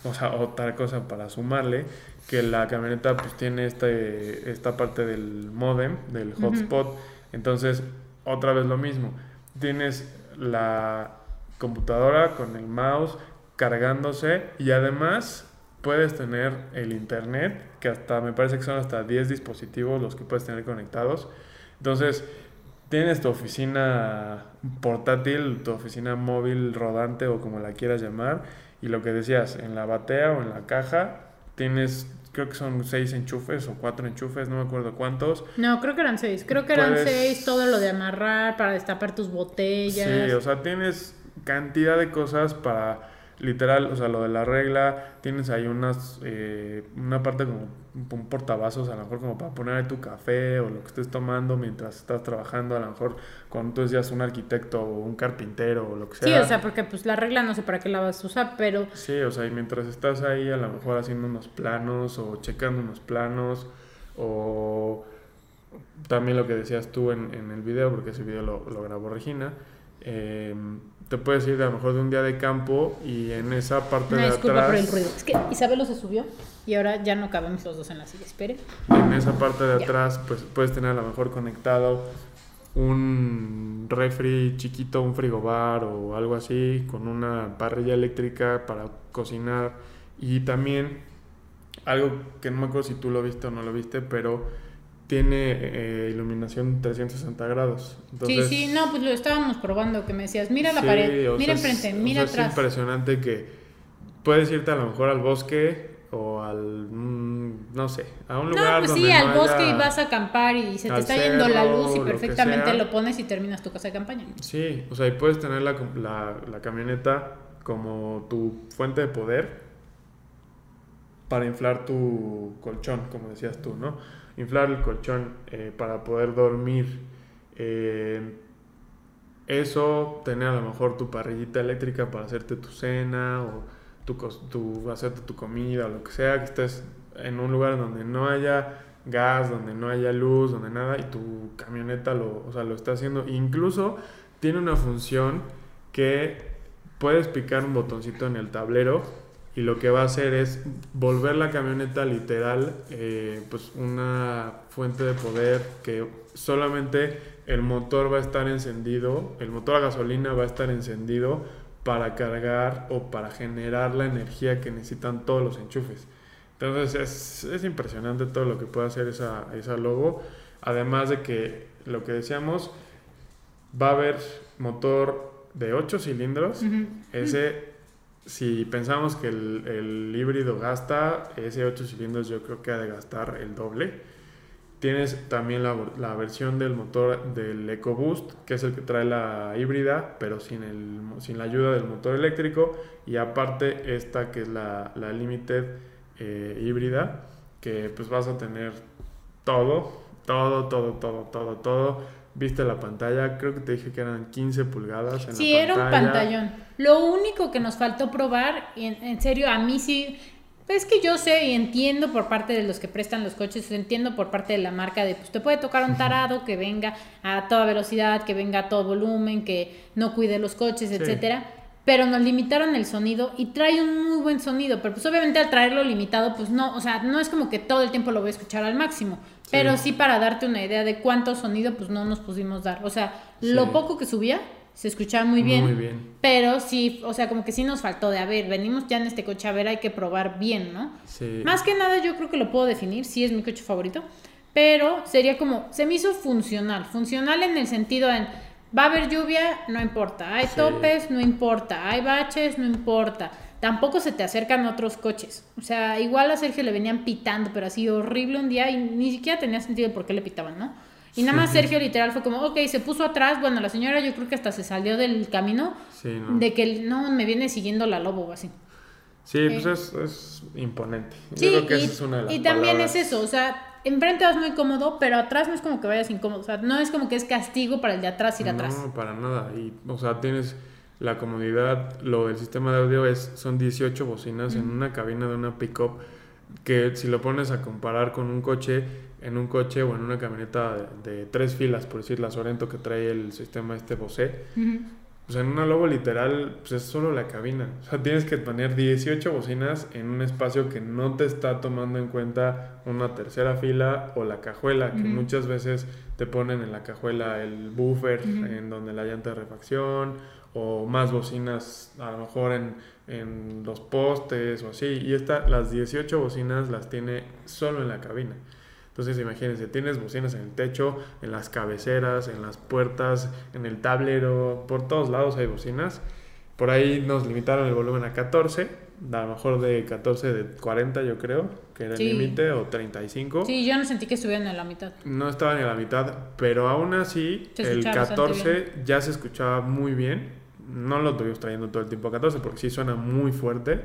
o sea, otra cosa para sumarle, que la camioneta pues tiene este, esta parte del modem, del hotspot, entonces otra vez lo mismo, tienes la computadora con el mouse cargándose y además puedes tener el internet, que hasta me parece que son hasta 10 dispositivos los que puedes tener conectados. Entonces, tienes tu oficina portátil, tu oficina móvil rodante o como la quieras llamar, y lo que decías, en la batea o en la caja, tienes, creo que son seis enchufes o cuatro enchufes, no me acuerdo cuántos. No, creo que eran seis, creo que eran seis, todo lo de amarrar para destapar tus botellas. Sí, o sea, tienes cantidad de cosas para literal, o sea, lo de la regla, tienes ahí unas, eh, una parte como un portavasos, a lo mejor como para poner ahí tu café o lo que estés tomando mientras estás trabajando, a lo mejor cuando tú seas un arquitecto o un carpintero o lo que sea. Sí, o sea, porque pues la regla no sé para qué la vas a usar, pero... Sí, o sea, y mientras estás ahí a lo mejor haciendo unos planos o checando unos planos o también lo que decías tú en, en el video, porque ese video lo, lo grabó Regina, eh, te puedes ir a lo mejor de un día de campo y en esa parte de disculpa atrás. por el ruido. Es que Isabelo se subió y ahora ya no cabemos los dos en la silla. Espere. En esa parte de atrás, pues puedes tener a lo mejor conectado un refri chiquito, un frigobar o algo así, con una parrilla eléctrica para cocinar. Y también algo que no me acuerdo si tú lo viste o no lo viste, pero tiene eh, iluminación 360 grados. sí, sí, no, pues lo estábamos probando, que me decías, mira la pared, mira enfrente, mira atrás. Es impresionante que puedes irte a lo mejor al bosque o al, mm, no sé, a un lugar. No, pues sí, al bosque y vas a acampar y se te está yendo la luz y perfectamente lo, pones y terminas tu casa de campaña. Sí, o sea, y puedes tener la, la, la camioneta como tu fuente de poder para inflar tu colchón, como decías tú, ¿no? Inflar el colchón eh, para poder dormir. Eh, eso, tener a lo mejor tu parrillita eléctrica para hacerte tu cena o tu, tu, hacerte tu comida o lo que sea, que estés en un lugar donde no haya gas, donde no haya luz, donde nada, y tu camioneta lo, o sea, lo está haciendo. Incluso tiene una función que puedes picar un botoncito en el tablero y lo que va a hacer es volver la camioneta literal eh, pues una fuente de poder que solamente el motor va a estar encendido, el motor a gasolina va a estar encendido para cargar o para generar la energía que necesitan todos los enchufes. Entonces es, impresionante todo lo que puede hacer esa, esa logo. Además de que lo que decíamos, va a haber motor de 8 cilindros. Ese si pensamos que el, híbrido gasta ese 8 cilindros, yo creo que ha de gastar el doble. Tienes también la, versión del motor del EcoBoost, que es el que trae la híbrida, pero sin, el, sin la ayuda del motor eléctrico. Y aparte esta que es la, la Limited eh, híbrida, que pues vas a tener todo, todo, todo, todo, todo, todo viste la pantalla, creo que te dije que eran 15 pulgadas. En sí, era un pantallón. Lo único que nos faltó probar, y en, serio, a mí sí, es que yo sé y entiendo por parte de los que prestan los coches, entiendo por parte de la marca de, pues te puede tocar un [LAUGHS] tarado que venga a toda velocidad, que venga a todo volumen, que no cuide los coches, etcétera pero nos limitaron el sonido y trae un muy buen sonido, pero pues obviamente al traerlo limitado, pues no, o sea, no es como que todo el tiempo lo voy a escuchar al máximo, pero sí para darte una idea de cuánto sonido, pues no nos pusimos dar, o sea, lo poco que subía se escuchaba muy bien, muy bien, pero sí, o sea, como que sí nos faltó de, a ver, venimos ya en este coche, a ver, hay que probar bien, ¿no? Sí. Más que nada yo creo que lo puedo definir, sí es mi coche favorito, pero sería como, se me hizo funcional, funcional en el sentido en Va a haber lluvia, no importa. Hay topes, no importa. Hay baches, no importa. Tampoco se te acercan otros coches. O sea, igual a Sergio le venían pitando, pero así horrible un día y ni siquiera tenía sentido por qué le pitaban, ¿no? Y nada más Sergio literal fue como, ok, se puso atrás. Bueno, la señora yo creo que hasta se salió del camino de que no me viene siguiendo la lobo o así. Sí, pues es, imponente. yo creo que y, es una de las Y también es eso, o sea, enfrente vas muy cómodo, pero atrás no es como que vayas incómodo. O sea, no es como que es castigo para el de atrás ir no, atrás. para nada. Y, o sea, tienes la comodidad, lo del sistema de audio es, son 18 bocinas en una cabina de una pickup que si lo pones a comparar con un coche, en un coche o en una camioneta de, de tres filas, por decir la Sorento que trae el sistema este Bose, Ujú. pues en una Lobo literal, pues es solo la cabina. O sea, tienes que poner 18 bocinas en un espacio que no te está tomando en cuenta una tercera fila o la cajuela, que muchas veces te ponen en la cajuela el buffer, en donde la llanta de refacción, o más bocinas a lo mejor en, en los postes o así. Y esta, las 18 bocinas las tiene solo en la cabina. Entonces imagínense, tienes bocinas en el techo, en las cabeceras, en las puertas, en el tablero, por todos lados hay bocinas. Por ahí nos limitaron el volumen a 14, a lo mejor de 14 de 40 yo creo, que era Sí. el límite, o 35. Sí, yo no sentí que estuvieran a la mitad. No estaba ni a la mitad, pero aún así el escuchaba bastante 14 ya se escuchaba muy bien. No lo estuvimos trayendo todo el tiempo a 14 porque sí suena muy fuerte,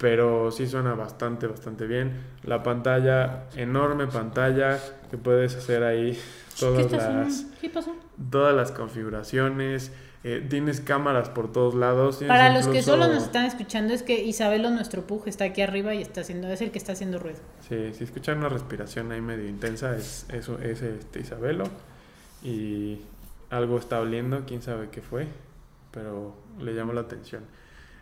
pero sí suena bastante, bastante bien. La pantalla, enorme pantalla que puedes hacer ahí ¿Qué todas las, ¿Qué pasó? todas las configuraciones. eh, tienes cámaras por todos lados. Para los que solo nos están escuchando es que Isabelo, nuestro pug, está aquí arriba y está haciendo, es el que está haciendo ruido. Sí, si escuchan una respiración ahí medio intensa, es, eso, es este Isabelo. Y algo está oliendo, quién sabe qué fue, pero le llamó la atención.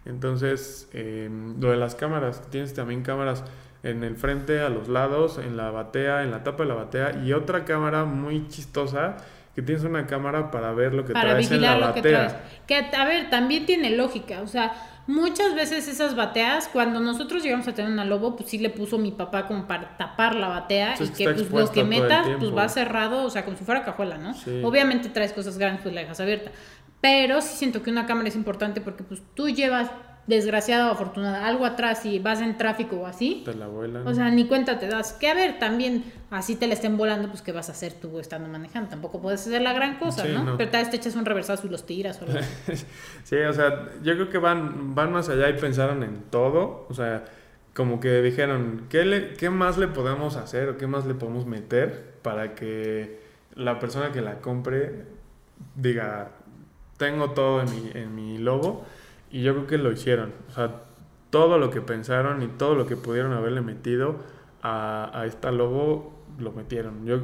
Entonces, eh, lo de las cámaras, tienes también cámaras en el frente, a los lados, en la batea, en la tapa de la batea, y otra cámara muy chistosa, que tienes una cámara para ver lo que para traes en la lo que batea. traes. Que, a ver, también tiene lógica. O sea, muchas veces esas bateas, cuando nosotros llegamos a tener una lobo, pues sí le puso mi papá como para tapar la batea y que pues, lo que metas, pues va cerrado, o sea, como si fuera cajuela, ¿no? Sí. Obviamente traes cosas grandes, pues la dejas abierta. Pero sí siento que una cámara es importante porque pues tú llevas, desgraciada o afortunada, algo atrás y vas en tráfico o así. Te la vuelan. O sea, ni cuenta te das. Que a ver, también así te la estén volando, pues ¿qué vas a hacer tú estando manejando? Tampoco puedes hacer la gran cosa, Sí, ¿no? no. Pero tal vez te echas un reversazo y los tiras o algo. [LAUGHS] Sí, o sea, yo creo que van, van más allá y pensaron en todo. O sea, como que dijeron, ¿qué, le, ¿qué más le podemos hacer o qué más le podemos meter para que la persona que la compre diga, tengo todo en mi, en mi lobo? Y yo creo que lo hicieron. O sea, todo lo que pensaron y todo lo que pudieron haberle metido a, a esta lobo, lo metieron. Yo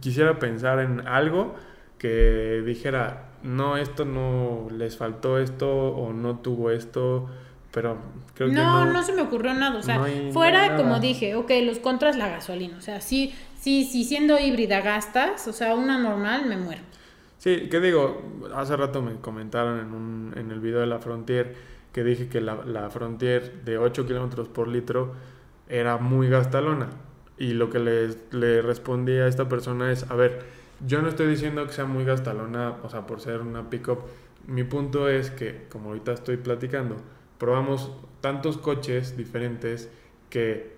quisiera pensar en algo que dijera, no, esto no, les faltó esto o no tuvo esto, pero creo que no, no. se me ocurrió nada. O sea, no fuera, nada. como dije, ok, los contras la gasolina. O sea, sí, sí, sí, siendo híbrida gastas, o sea, una normal me muero. Sí, que digo, hace rato me comentaron en, un, en el video de la Frontier que dije que la, la Frontier de 8 kilómetros por litro era muy gastalona. Y lo que les, le respondí a esta persona es, a ver, yo no estoy diciendo que sea muy gastalona, o sea, por ser una pickup. Mi punto es que, como ahorita estoy platicando, probamos tantos coches diferentes que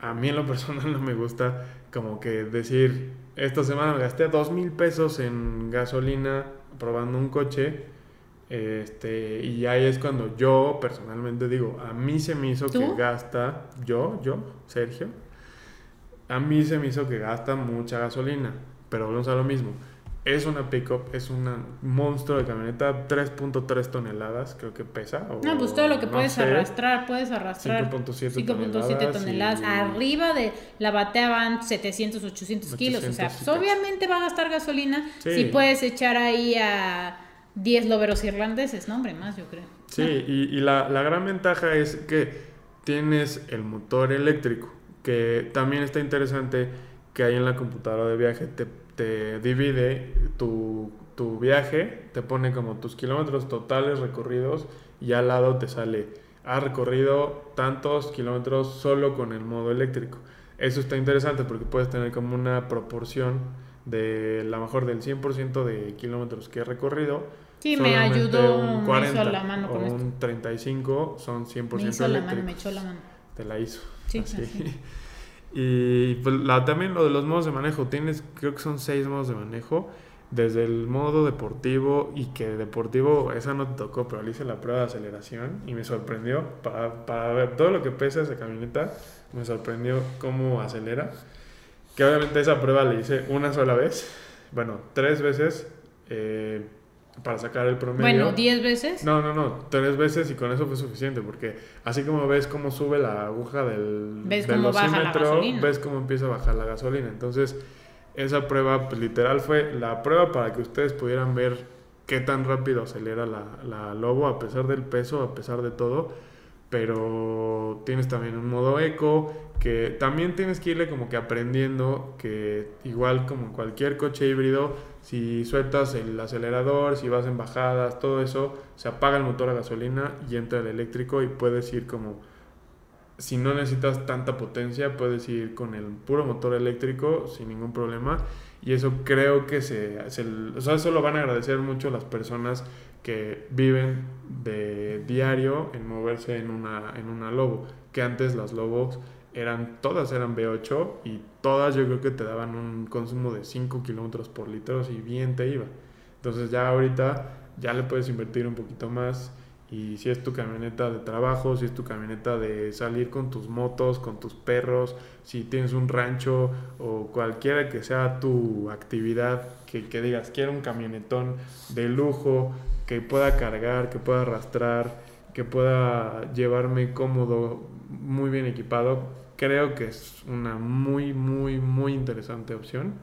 a mí en lo personal [LAUGHS] no me gusta como que decir, esta semana me gasté dos mil pesos en gasolina probando un coche. Este, y ahí es cuando yo personalmente digo, a mí se me hizo ¿Tú? que gasta, yo, yo, Sergio, a mí se me hizo que gasta mucha gasolina, pero volvemos a lo mismo. Es una pickup, es un monstruo de camioneta, 3.3 toneladas, creo que pesa. o No, pues todo lo que no puedes sé. arrastrar, puedes arrastrar 5.7 5.7 toneladas. y- Arriba de la batea van 700, 800 kilos. O sea, 800 pues obviamente va a gastar gasolina. Sí. Si puedes echar ahí a 10 loberos irlandeses, no, hombre, más yo creo. Sí, y, y la, la gran ventaja es que tienes el motor eléctrico, que también está interesante que ahí en la computadora de viaje te, te divide tu, tu viaje, te pone como tus kilómetros totales recorridos y al lado te sale, ha recorrido tantos kilómetros solo con el modo eléctrico. Eso está interesante porque puedes tener como una proporción de la mejor del 100% de kilómetros que he recorrido. Sí, me ayudó, un me 40 hizo la mano con o esto. un 35 son 100% Me hizo la eléctricos. mano, me echó la mano. Te la hizo. Sí, así. así. Y pues, también lo de los modos de manejo. Tienes, creo que son seis modos de manejo. Desde el modo deportivo y que deportivo, esa no te tocó, pero le hice la prueba de aceleración y me sorprendió. Para, para ver todo lo que pesa esa camioneta, me sorprendió cómo acelera. Que obviamente esa prueba la hice una sola vez, bueno, tres veces eh, para sacar el promedio. Bueno, 10 veces. No, no, no, tres veces y con eso fue suficiente, porque así como ves cómo sube la aguja del Ves cómo baja la gasolina. ves cómo empieza a bajar la gasolina. Entonces, esa prueba pues, literal fue la prueba para que ustedes pudieran ver qué tan rápido acelera la, la Lobo, a pesar del peso, a pesar de todo. Pero tienes también un modo eco, que también tienes que irle como que aprendiendo que igual como cualquier coche híbrido, si sueltas el acelerador, si vas en bajadas, todo eso, se apaga el motor a gasolina y entra el eléctrico y puedes ir como, si no necesitas tanta potencia, puedes ir con el puro motor eléctrico sin ningún problema. Y eso creo que se, o sea, eso lo van a agradecer mucho las personas que viven de diario en moverse en una, en una Lobo, que antes las Lobos eran, todas eran V8 y todas yo creo que te daban un consumo de 5 kilómetros por litro y bien te iba. Entonces ya ahorita ya le puedes invertir un poquito más y si es tu camioneta de trabajo, si es tu camioneta de salir con tus motos, con tus perros, si tienes un rancho o cualquiera que sea tu actividad, que, digas, quiero un camionetón de lujo, que pueda cargar, que pueda arrastrar, que pueda llevarme cómodo, muy bien equipado, creo que es una muy, muy, muy interesante opción.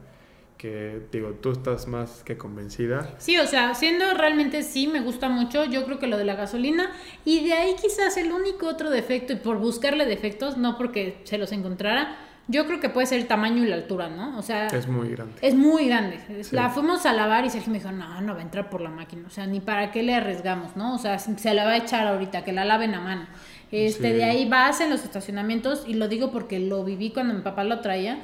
Que digo, tú estás más que convencida. Sí, o sea, siendo realmente sí, me gusta mucho. Yo creo que lo de la gasolina. Y de ahí quizás el único otro defecto, y por buscarle defectos, no porque se los encontrara, yo creo que puede ser el tamaño y la altura, ¿no? O sea, Es muy grande. es muy grande. Sí. La fuimos a lavar y Sergio me dijo, no, no va a entrar por la máquina. O sea, ni para qué le arriesgamos, ¿no? O sea, se la va a echar ahorita, que la laven a mano. Este, Sí. de ahí vas en los estacionamientos, y lo digo porque lo viví cuando mi papá lo traía.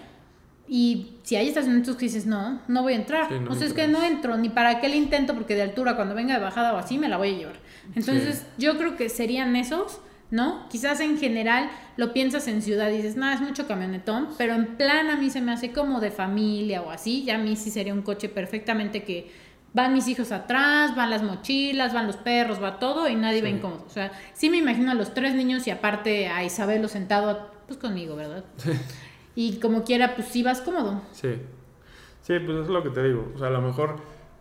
Y si hay estacionamientos que dices, no, no voy a entrar. Sí, no o sea, es que no entro, ni para qué le intento, porque de altura, cuando venga de bajada o así, me la voy a llevar. Entonces, Sí. yo creo que serían esos, ¿no? Quizás en general lo piensas en ciudad y dices, nada, es mucho camionetón, pero en plan a mí se me hace como de familia o así, ya a mí sí sería un coche perfectamente que van mis hijos atrás, van las mochilas, van los perros, va todo y nadie va incómodo. O sea, sí me imagino a los tres niños y aparte a Isabelo sentado, pues conmigo, ¿verdad? Y como quiera, pues sí vas cómodo. Sí. Sí, pues es lo que te digo. O sea, a lo mejor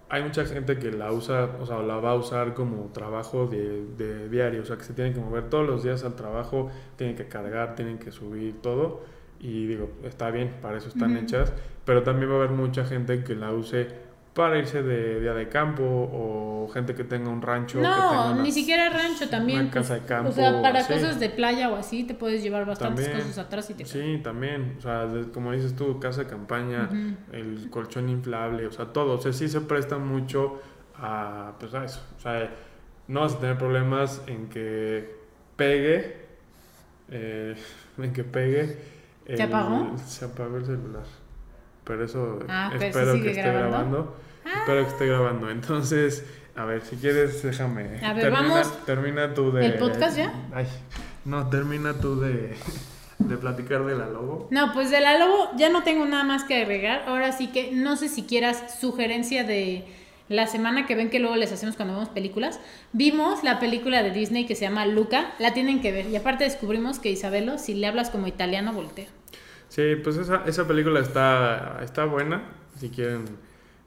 hay mucha gente que la usa, o sea, la va a usar como trabajo de, de diario. O sea, que se tienen que mover todos los días al trabajo, tienen que cargar, tienen que subir todo. Y digo, está bien, para eso están hechas. Pero también va a haber mucha gente que la use para irse de día de campo o gente que tenga un rancho. que tenga No, ni siquiera rancho también. una casa de campo, O sea, para así. cosas de playa o así, te puedes llevar bastantes También. cosas atrás y te Sí, también, o sea, como dices tú, casa de campaña, Ujú. el colchón inflable, o sea, todo, o sea, sí se presta mucho a, pues a eso, o sea, no vas a tener problemas en que pegue, eh, [LAUGHS] en que pegue. ¿Se el- apagó? Se apagó el celular, pero eso Ah, pero sí espero que esté grabando. grabando, espero que esté grabando, entonces, a ver, si quieres, déjame, A ver, vamos. termina tú de... ¿El podcast ya? Ay, no, termina tú de, de platicar de la logo. No, pues de la Lobo ya no tengo nada más que agregar. Ahora sí que no sé si quieras sugerencia de la semana que ven que luego les hacemos cuando vemos películas. Vimos la película de Disney que se llama Luca, la tienen que ver. Y aparte descubrimos que Isabelo, si le hablas como italiano, voltea. Sí, pues esa, esa película está, está buena. Si quieren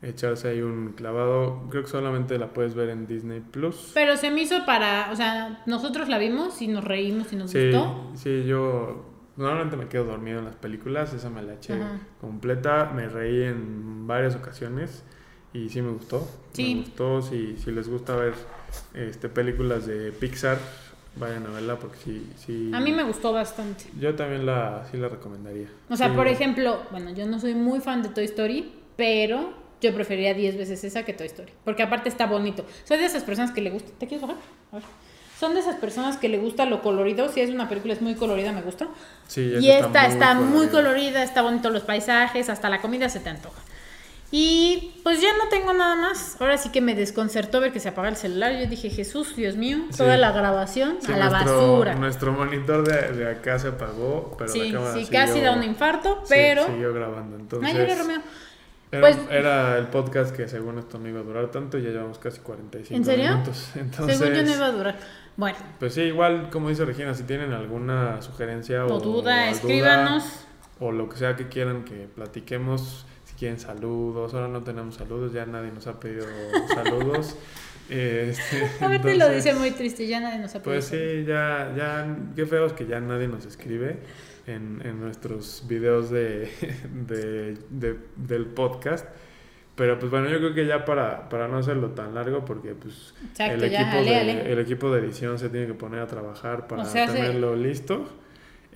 echarse ahí un clavado, creo que solamente la puedes ver en Disney Plus. Pero se me hizo para, o sea, nosotros la vimos y nos reímos y nos Sí, gustó. sí, yo normalmente me quedo dormido en las películas, esa me la eché Ajá. completa, me reí en varias ocasiones y sí me gustó. Sí. Me gustó, si, si les gusta ver este, películas de Pixar, vayan a verla porque sí, sí. A mí me gustó bastante. Yo también la, sí la recomendaría. O sea, Sí. por ejemplo, bueno, yo no soy muy fan de Toy Story, pero yo preferiría 10 veces esa que Toy Story. Porque aparte está bonito. Soy de esas personas que le gusta. ¿Te quieres bajar? A ver. Son de esas personas que le gusta lo colorido. Si es una película es muy colorida, me gusta. Sí, Y esta está muy colorida. colorida, está bonito los paisajes, hasta la comida se te antoja. Y pues ya no tengo nada más. Ahora sí que me desconcertó ver que se apaga el celular. Yo dije, Jesús, Dios mío, Sí. toda la grabación Sí, a la nuestro, basura. Nuestro monitor de, de acá se apagó, pero sí, la cámara sí, siguió- casi da un infarto, pero... siguió grabando. Entonces, Ay, Romeo. Era, Pues- era el podcast que según esto no iba a durar tanto y ya llevamos casi 45 ¿En serio? minutos. Entonces, Según yo no iba a durar. Bueno, pues sí, igual como dice Regina, si tienen alguna sugerencia o, o duda, escríbanos. o lo que sea que quieran que platiquemos. Quieren saludos, ahora no tenemos saludos, ya nadie nos ha pedido [LAUGHS] saludos. Este, [LAUGHS] A ver, te lo dice muy triste, ya nadie nos ha Pues pedido sí, ya, ya, qué feo es que ya nadie nos escribe en, en nuestros videos de, [LAUGHS] de- de- del podcast. Pero pues bueno, yo creo que ya para, para no hacerlo tan largo, porque pues Exacto, el, ya, equipo ale, de, el equipo de edición se tiene que poner a trabajar para O sea, se- tenerlo listo.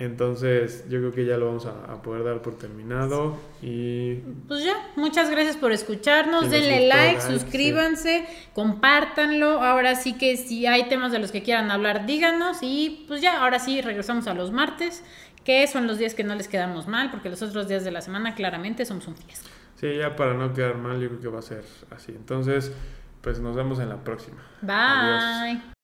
Entonces yo creo que ya lo vamos a, a poder dar por terminado y Pues ya, muchas gracias por escucharnos. Si Denle like, suscríbanse, compártanlo. Ahora sí que si hay temas de los que quieran hablar, díganos. Y pues ya, ahora sí regresamos a los martes, que son los días que no les quedamos mal, porque los otros días de la semana claramente somos un fiasco. sí, ya para no quedar mal, yo creo que va a ser así. Entonces, pues nos vemos en la próxima. Bye. Adiós.